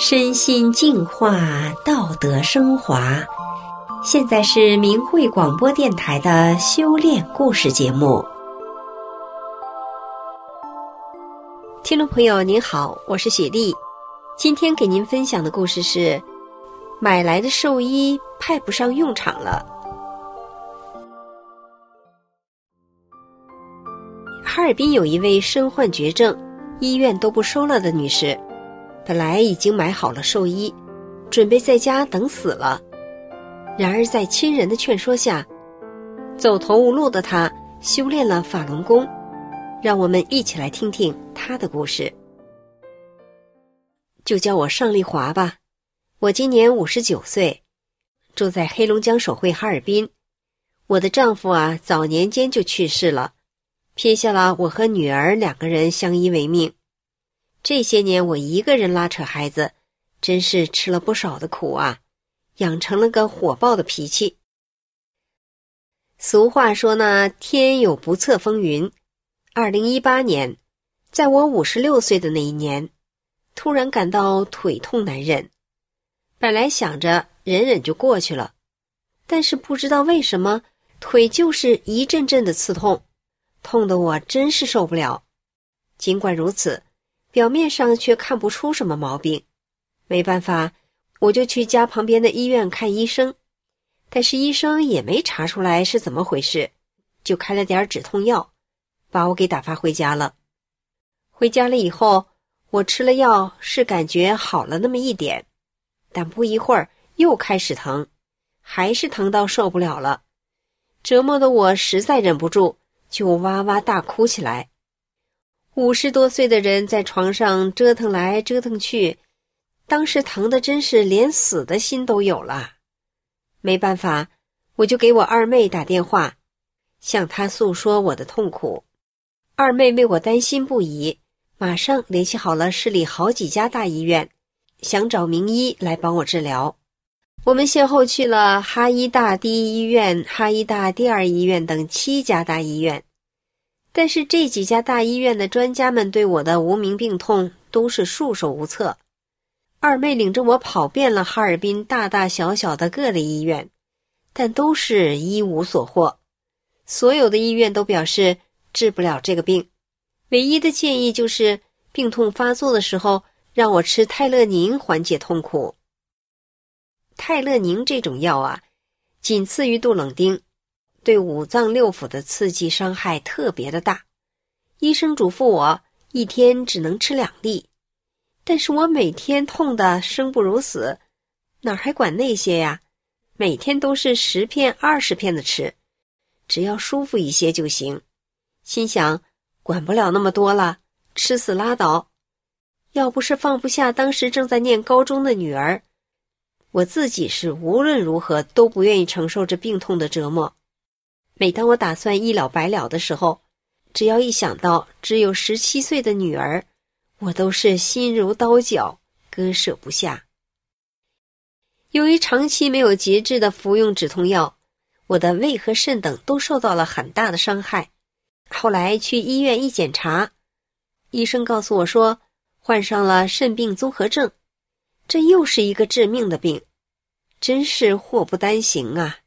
身心净化，道德升华。现在是明慧广播电台的修炼故事节目。听众朋友您好，我是雪莉，今天给您分享的故事是：买来的寿衣派不上用场了。哈尔滨有一位身患绝症，医院都不收了的女士。本来已经买好了寿衣，准备在家等死了。然而在亲人的劝说下，走投无路的他修炼了法轮功。让我们一起来听听他的故事。就叫我尚丽华吧，我今年五十九岁，住在黑龙江省会哈尔滨。我的丈夫啊，早年间就去世了，撇下了我和女儿两个人相依为命。这些年我一个人拉扯孩子，真是吃了不少的苦啊，养成了个火爆的脾气。俗话说呢，天有不测风云。二零一八年，在我五十六岁的那一年，突然感到腿痛难忍。本来想着忍忍就过去了，但是不知道为什么腿就是一阵阵的刺痛，痛得我真是受不了。尽管如此。表面上却看不出什么毛病，没办法，我就去家旁边的医院看医生，但是医生也没查出来是怎么回事，就开了点止痛药，把我给打发回家了。回家了以后，我吃了药，是感觉好了那么一点，但不一会儿又开始疼，还是疼到受不了了，折磨的我实在忍不住，就哇哇大哭起来。五十多岁的人在床上折腾来折腾去，当时疼的真是连死的心都有了。没办法，我就给我二妹打电话，向她诉说我的痛苦。二妹为我担心不已，马上联系好了市里好几家大医院，想找名医来帮我治疗。我们先后去了哈医大第一医院、哈医大第二医院等七家大医院。但是这几家大医院的专家们对我的无名病痛都是束手无策。二妹领着我跑遍了哈尔滨大大小小的各类医院，但都是一无所获。所有的医院都表示治不了这个病，唯一的建议就是病痛发作的时候让我吃泰勒宁缓解痛苦。泰勒宁这种药啊，仅次于杜冷丁。对五脏六腑的刺激伤害特别的大，医生嘱咐我一天只能吃两粒，但是我每天痛得生不如死，哪还管那些呀？每天都是十片二十片的吃，只要舒服一些就行。心想管不了那么多了，吃死拉倒。要不是放不下当时正在念高中的女儿，我自己是无论如何都不愿意承受这病痛的折磨。每当我打算一了百了的时候，只要一想到只有十七岁的女儿，我都是心如刀绞，割舍不下。由于长期没有节制的服用止痛药，我的胃和肾等都受到了很大的伤害。后来去医院一检查，医生告诉我说，患上了肾病综合症，这又是一个致命的病，真是祸不单行啊！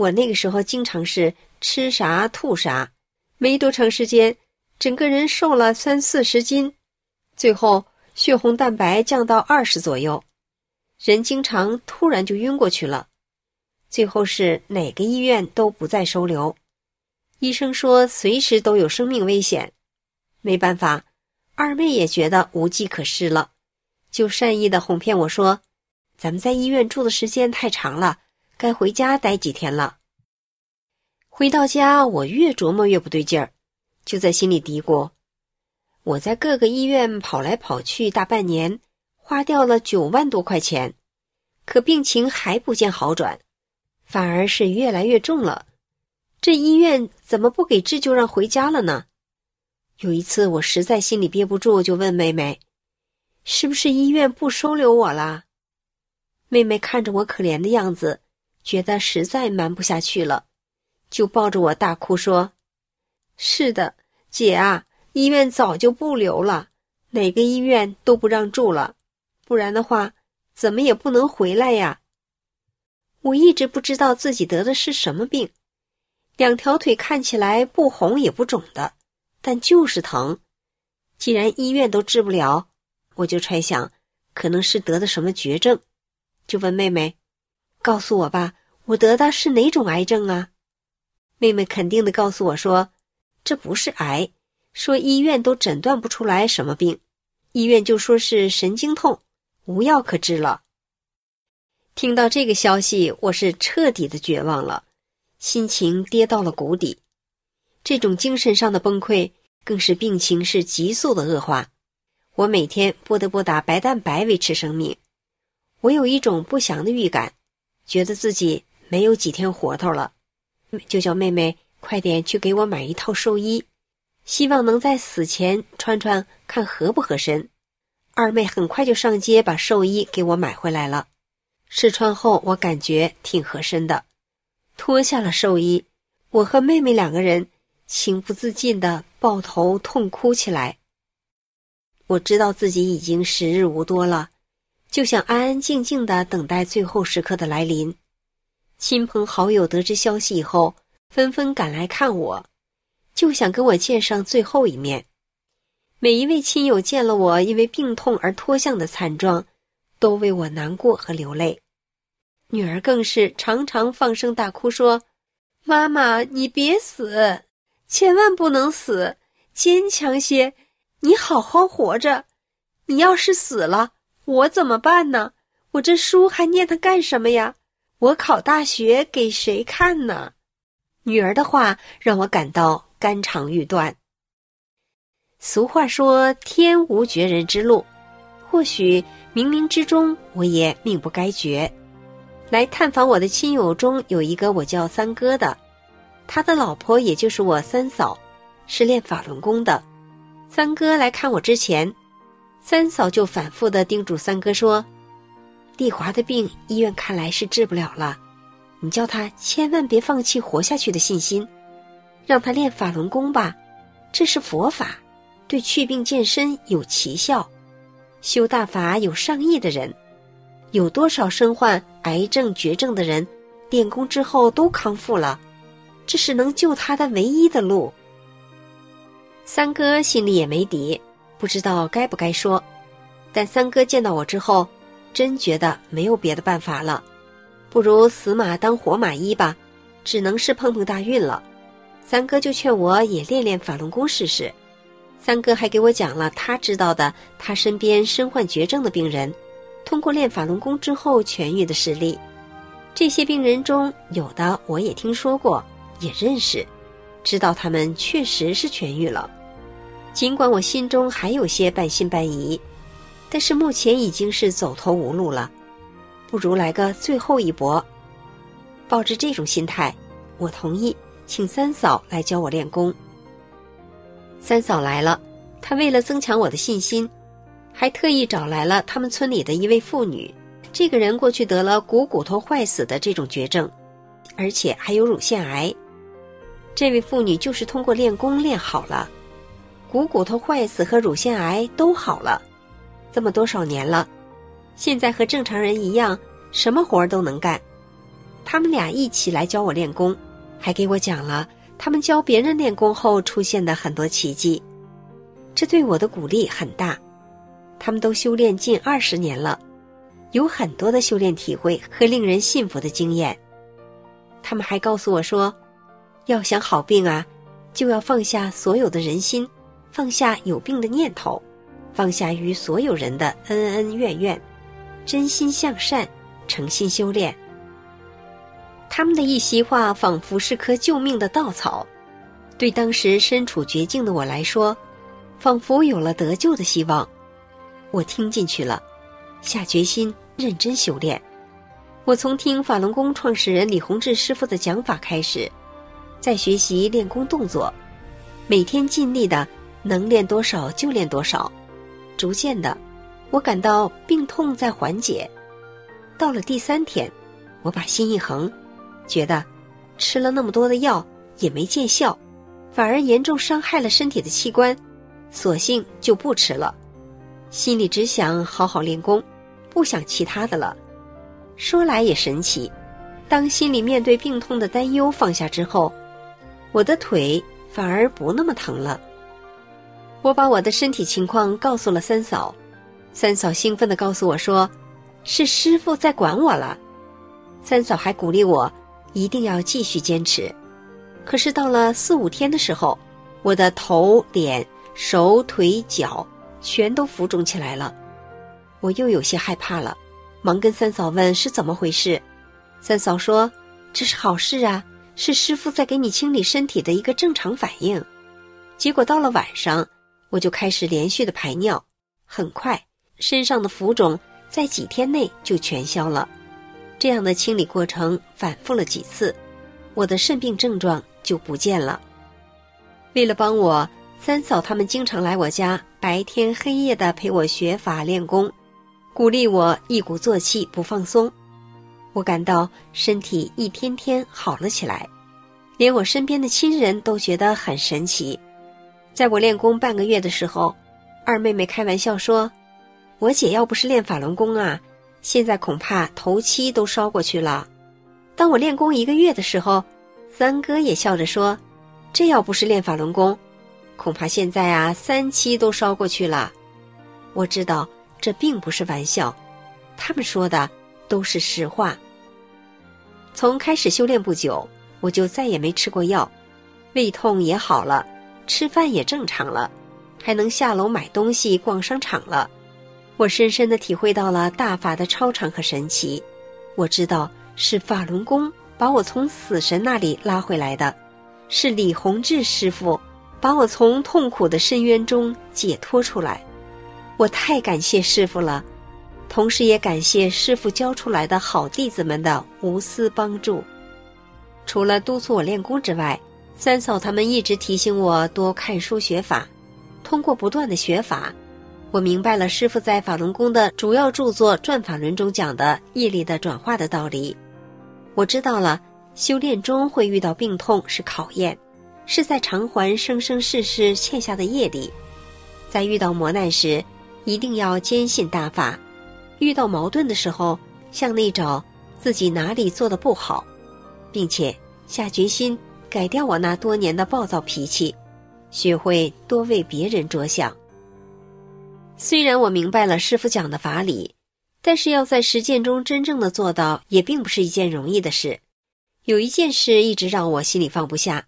我那个时候经常是吃啥吐啥，没多长时间，整个人瘦了三四十斤，最后血红蛋白降到二十左右，人经常突然就晕过去了。最后是哪个医院都不再收留，医生说随时都有生命危险。没办法，二妹也觉得无计可施了，就善意的哄骗我说：“咱们在医院住的时间太长了。”该回家待几天了。回到家，我越琢磨越不对劲儿，就在心里嘀咕：我在各个医院跑来跑去大半年，花掉了九万多块钱，可病情还不见好转，反而是越来越重了。这医院怎么不给治就让回家了呢？有一次，我实在心里憋不住，就问妹妹：“是不是医院不收留我了？”妹妹看着我可怜的样子。觉得实在瞒不下去了，就抱着我大哭说：“是的，姐啊，医院早就不留了，哪个医院都不让住了，不然的话，怎么也不能回来呀。我一直不知道自己得的是什么病，两条腿看起来不红也不肿的，但就是疼。既然医院都治不了，我就揣想，可能是得的什么绝症，就问妹妹：“告诉我吧，我得的是哪种癌症啊？”妹妹肯定的告诉我说：“这不是癌，说医院都诊断不出来什么病，医院就说是神经痛，无药可治了。”听到这个消息，我是彻底的绝望了，心情跌到了谷底。这种精神上的崩溃，更是病情是急速的恶化。我每天不得不打白蛋白维持生命。我有一种不祥的预感，觉得自己没有几天活头了，就叫妹妹快点去给我买一套寿衣，希望能在死前穿穿看合不合身。二妹很快就上街把寿衣给我买回来了。试穿后，我感觉挺合身的。脱下了寿衣，我和妹妹两个人情不自禁地抱头痛哭起来。我知道自己已经时日无多了，就想安安静静的等待最后时刻的来临。亲朋好友得知消息以后，纷纷赶来看我，就想跟我见上最后一面。每一位亲友见了我因为病痛而脱相的惨状，都为我难过和流泪，女儿更是常常放声大哭，说：“妈妈，你别死，千万不能死，坚强些，你好好活着。你要是死了，我怎么办呢？我这书还念它干什么呀？我考大学给谁看呢？”女儿的话让我感到肝肠欲断。俗话说：“天无绝人之路。”或许冥冥之中，我也命不该绝。来探访我的亲友中有一个我叫三哥的，他的老婆也就是我三嫂，是练法轮功的。三哥来看我之前，三嫂就反复的叮嘱三哥说：“丽华的病，医院看来是治不了了，你叫他千万别放弃活下去的信心，让他练法轮功吧，这是佛法，对祛病健身有奇效。”修大法有上亿的人，有多少身患癌症绝症的人，练功之后都康复了，这是能救他的唯一的路。三哥心里也没底，不知道该不该说，但三哥见到我之后，真觉得没有别的办法了，不如死马当活马医吧，只能是碰碰大运了。三哥就劝我也练练法轮功试试。三哥还给我讲了他知道的，他身边身患绝症的病人，通过练法轮功之后痊愈的事例。这些病人中有的我也听说过，也认识，知道他们确实是痊愈了。尽管我心中还有些半信半疑，但是目前已经是走投无路了，不如来个最后一搏。抱着这种心态，我同意请三嫂来教我练功。三嫂来了，她为了增强我的信心，还特意找来了他们村里的一位妇女。这个人过去得了股骨头坏死的这种绝症，而且还有乳腺癌。这位妇女就是通过练功练好了，股骨头坏死和乳腺癌都好了。这么多少年了，现在和正常人一样，什么活儿都能干。他们俩一起来教我练功，还给我讲了。他们教别人练功后出现的很多奇迹，这对我的鼓励很大。他们都修炼近二十年了，有很多的修炼体会和令人信服的经验。他们还告诉我说，要想好病啊，就要放下所有的人心，放下有病的念头，放下与所有人的恩恩怨怨，真心向善，诚心修炼。他们的一席话仿佛是棵救命的稻草，对当时身处绝境的我来说，仿佛有了得救的希望。我听进去了，下决心认真修炼。我从听法轮功创始人李洪志师傅的讲法开始，在学习练功动作，每天尽力的能练多少就练多少。逐渐的，我感到病痛在缓解。到了第三天，我把心一横。觉得吃了那么多的药也没见效，反而严重伤害了身体的器官，索性就不吃了。心里只想好好练功，不想其他的了。说来也神奇，当心里面对病痛的担忧放下之后，我的腿反而不那么疼了。我把我的身体情况告诉了三嫂，三嫂兴奋地告诉我说：“是师傅在管我了。”三嫂还鼓励我一定要继续坚持。可是到了四五天的时候，我的头、脸、手、腿、脚全都浮肿起来了，我又有些害怕了，忙跟三嫂问是怎么回事。三嫂说：“这是好事啊，是师傅在给你清理身体的一个正常反应。”结果到了晚上，我就开始连续的排尿，很快身上的浮肿在几天内就全消了。这样的清理过程反复了几次，我的肾病症状就不见了。为了帮我，三嫂他们经常来我家，白天黑夜的陪我学法练功，鼓励我一鼓作气不放松。我感到身体一天天好了起来，连我身边的亲人都觉得很神奇。在我练功半个月的时候，二妹妹开玩笑说：“我姐要不是练法轮功啊，现在恐怕头七都烧过去了。”当我练功一个月的时候，三哥也笑着说：“这要不是练法轮功，恐怕现在啊三七都烧过去了。”我知道这并不是玩笑，他们说的都是实话。从开始修炼不久，我就再也没吃过药，胃痛也好了。吃饭也正常了，还能下楼买东西、逛商场了。我深深的体会到了大法的超常和神奇。我知道是法轮功把我从死神那里拉回来的，是李洪志师傅把我从痛苦的深渊中解脱出来。我太感谢师傅了，同时也感谢师傅教出来的好弟子们的无私帮助。除了督促我练功之外，三嫂他们一直提醒我多看书学法，通过不断的学法，我明白了师父在法轮功的主要著作《转法轮》中讲的业力的转化的道理。我知道了，修炼中会遇到病痛是考验，是在偿还生生世世欠下的业力。在遇到磨难时，一定要坚信大法；遇到矛盾的时候，向内找自己哪里做得不好，并且下决心。改掉我那多年的暴躁脾气，学会多为别人着想。虽然我明白了师傅讲的法理，但是要在实践中真正的做到，也并不是一件容易的事。有一件事一直让我心里放不下。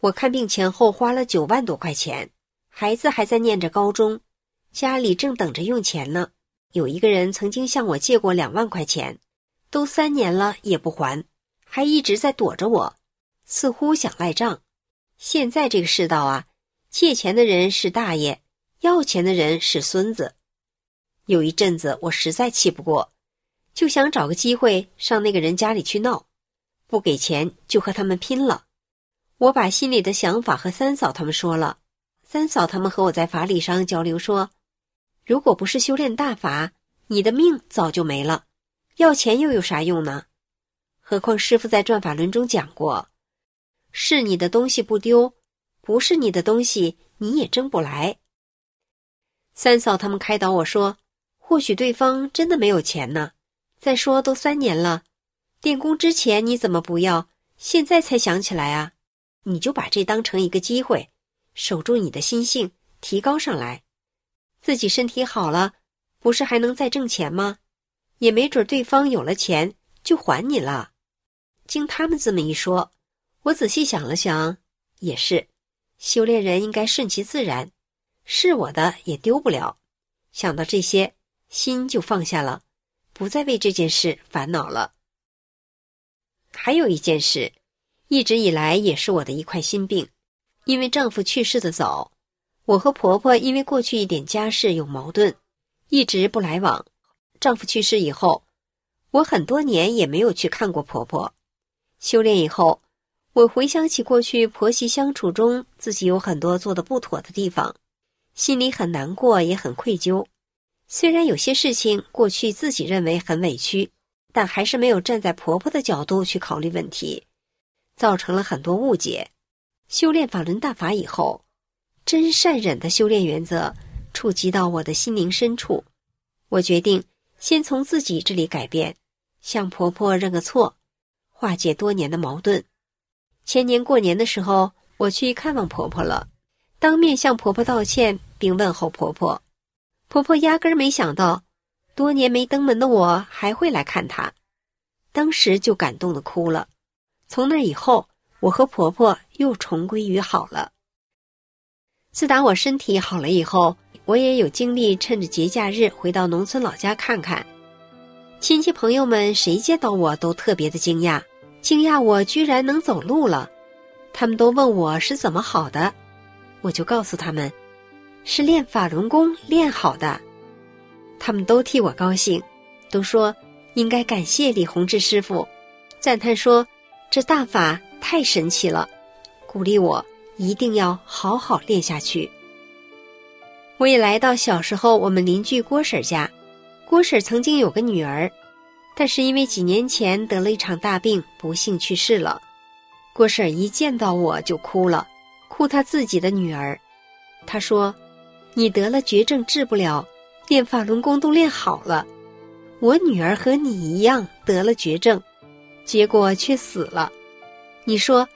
我看病前后花了九万多块钱，孩子还在念着高中，家里正等着用钱呢。有一个人曾经向我借过两万块钱，都三年了也不还，还一直在躲着我。似乎想赖账，现在这个世道啊，借钱的人是大爷，要钱的人是孙子。有一阵子我实在气不过，就想找个机会上那个人家里去闹，不给钱就和他们拼了。我把心里的想法和三嫂他们说了，三嫂他们和我在法理上交流说，如果不是修炼大法，你的命早就没了，要钱又有啥用呢？何况师傅在转法轮中讲过。是你的东西不丢，不是你的东西你也争不来。三嫂他们开导我说：“或许对方真的没有钱呢。再说都三年了，练功之前你怎么不要？现在才想起来啊？你就把这当成一个机会，守住你的心性，提高上来。自己身体好了，不是还能再挣钱吗？也没准对方有了钱就还你了。”经他们这么一说。我仔细想了想，也是，修炼人应该顺其自然，是我的也丢不了。想到这些，心就放下了，不再为这件事烦恼了。还有一件事，一直以来也是我的一块心病，因为丈夫去世的早，我和婆婆因为过去一点家事有矛盾，一直不来往。丈夫去世以后，我很多年也没有去看过婆婆。修炼以后。我回想起过去婆媳相处中，自己有很多做的不妥的地方，心里很难过，也很愧疚。虽然有些事情过去自己认为很委屈，但还是没有站在婆婆的角度去考虑问题，造成了很多误解。修炼法轮大法以后，真善忍的修炼原则触及到我的心灵深处，我决定先从自己这里改变，向婆婆认个错，化解多年的矛盾。前年过年的时候，我去看望婆婆了，当面向婆婆道歉，并问候婆婆。婆婆压根儿没想到，多年没登门的我还会来看她，当时就感动的哭了。从那以后，我和婆婆又重归于好了。自打我身体好了以后，我也有精力趁着节假日回到农村老家看看。亲戚朋友们谁见到我都特别的惊讶。惊讶我居然能走路了，他们都问我是怎么好的，我就告诉他们，是练法轮功练好的。他们都替我高兴，都说应该感谢李洪志师傅，赞叹说这大法太神奇了，鼓励我一定要好好练下去。我也来到小时候我们邻居郭婶家，郭婶曾经有个女儿。但是因为几年前得了一场大病，不幸去世了。郭婶一见到我就哭了，哭她自己的女儿。她说：“你得了绝症治不了，练法轮功都练好了。我女儿和你一样得了绝症，结果却死了。你说，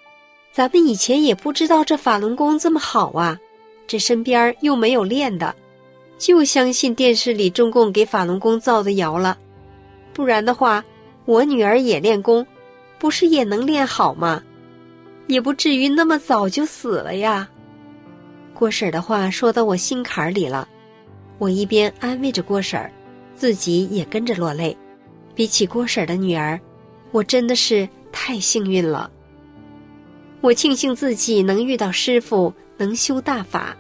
咱们以前也不知道这法轮功这么好啊，这身边又没有练的，就相信电视里中共给法轮功造的谣了。”不然的话，我女儿也练功，不是也能练好吗？也不至于那么早就死了呀。郭婶儿的话说到我心坎里了，我一边安慰着郭婶儿，自己也跟着落泪。比起郭婶儿的女儿，我真的是太幸运了。我庆幸自己能遇到师傅，能修大法。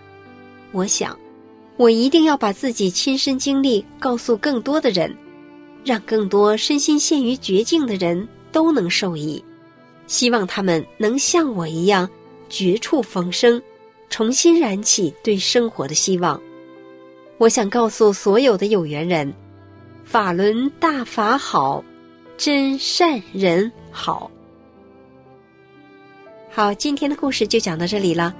我想，我一定要把自己亲身经历告诉更多的人。让更多身心陷于绝境的人都能受益，希望他们能像我一样绝处逢生，重新燃起对生活的希望。我想告诉所有的有缘人，法轮大法好，真善人好。好，今天的故事就讲到这里了，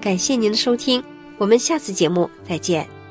感谢您的收听，我们下次节目再见。